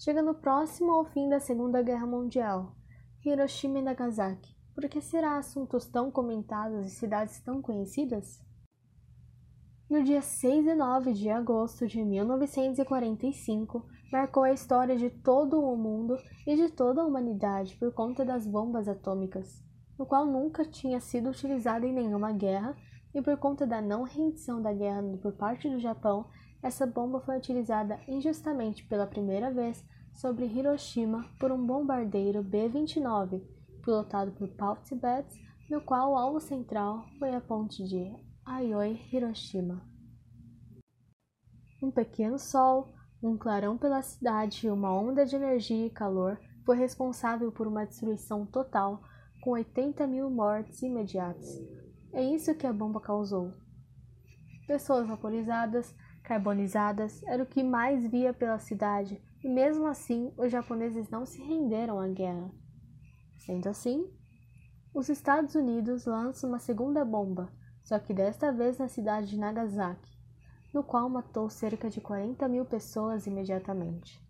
chegando próximo ao fim da Segunda Guerra Mundial, Hiroshima e Nagasaki. Por que será assuntos tão comentados e cidades tão conhecidas? No dia 6 e 9 de agosto de 1945, marcou a história de todo o mundo e de toda a humanidade por conta das bombas atômicas, no qual nunca tinha sido utilizada em nenhuma guerra, e por conta da não rendição da guerra por parte do Japão, essa bomba foi utilizada injustamente pela primeira vez sobre Hiroshima por um bombardeiro B-29, pilotado por Paul Tibet, no qual o alvo central foi a ponte de Aioi Hiroshima. Um pequeno sol, um clarão pela cidade e uma onda de energia e calor foi responsável por uma destruição total, com 80 mil mortes imediatas. É isso que a bomba causou. Pessoas vaporizadas, carbonizadas, era o que mais via pela cidade, e mesmo assim os japoneses não se renderam à guerra. Sendo assim, os Estados Unidos lançam uma segunda bomba, só que desta vez na cidade de Nagasaki, no qual matou cerca de 40 mil pessoas imediatamente.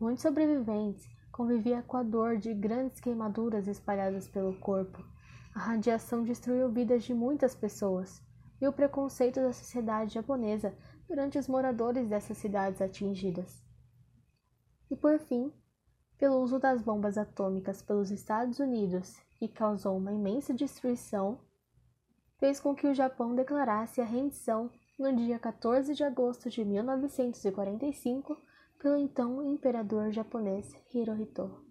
Muitos sobreviventes conviviam com a dor de grandes queimaduras espalhadas pelo corpo. A radiação destruiu vidas de muitas pessoas, e o preconceito da sociedade japonesa durante os moradores dessas cidades atingidas. E por fim, pelo uso das bombas atômicas pelos Estados Unidos, que causou uma imensa destruição, fez com que o Japão declarasse a rendição no dia 14 de agosto de 1945 pelo então imperador japonês Hirohito.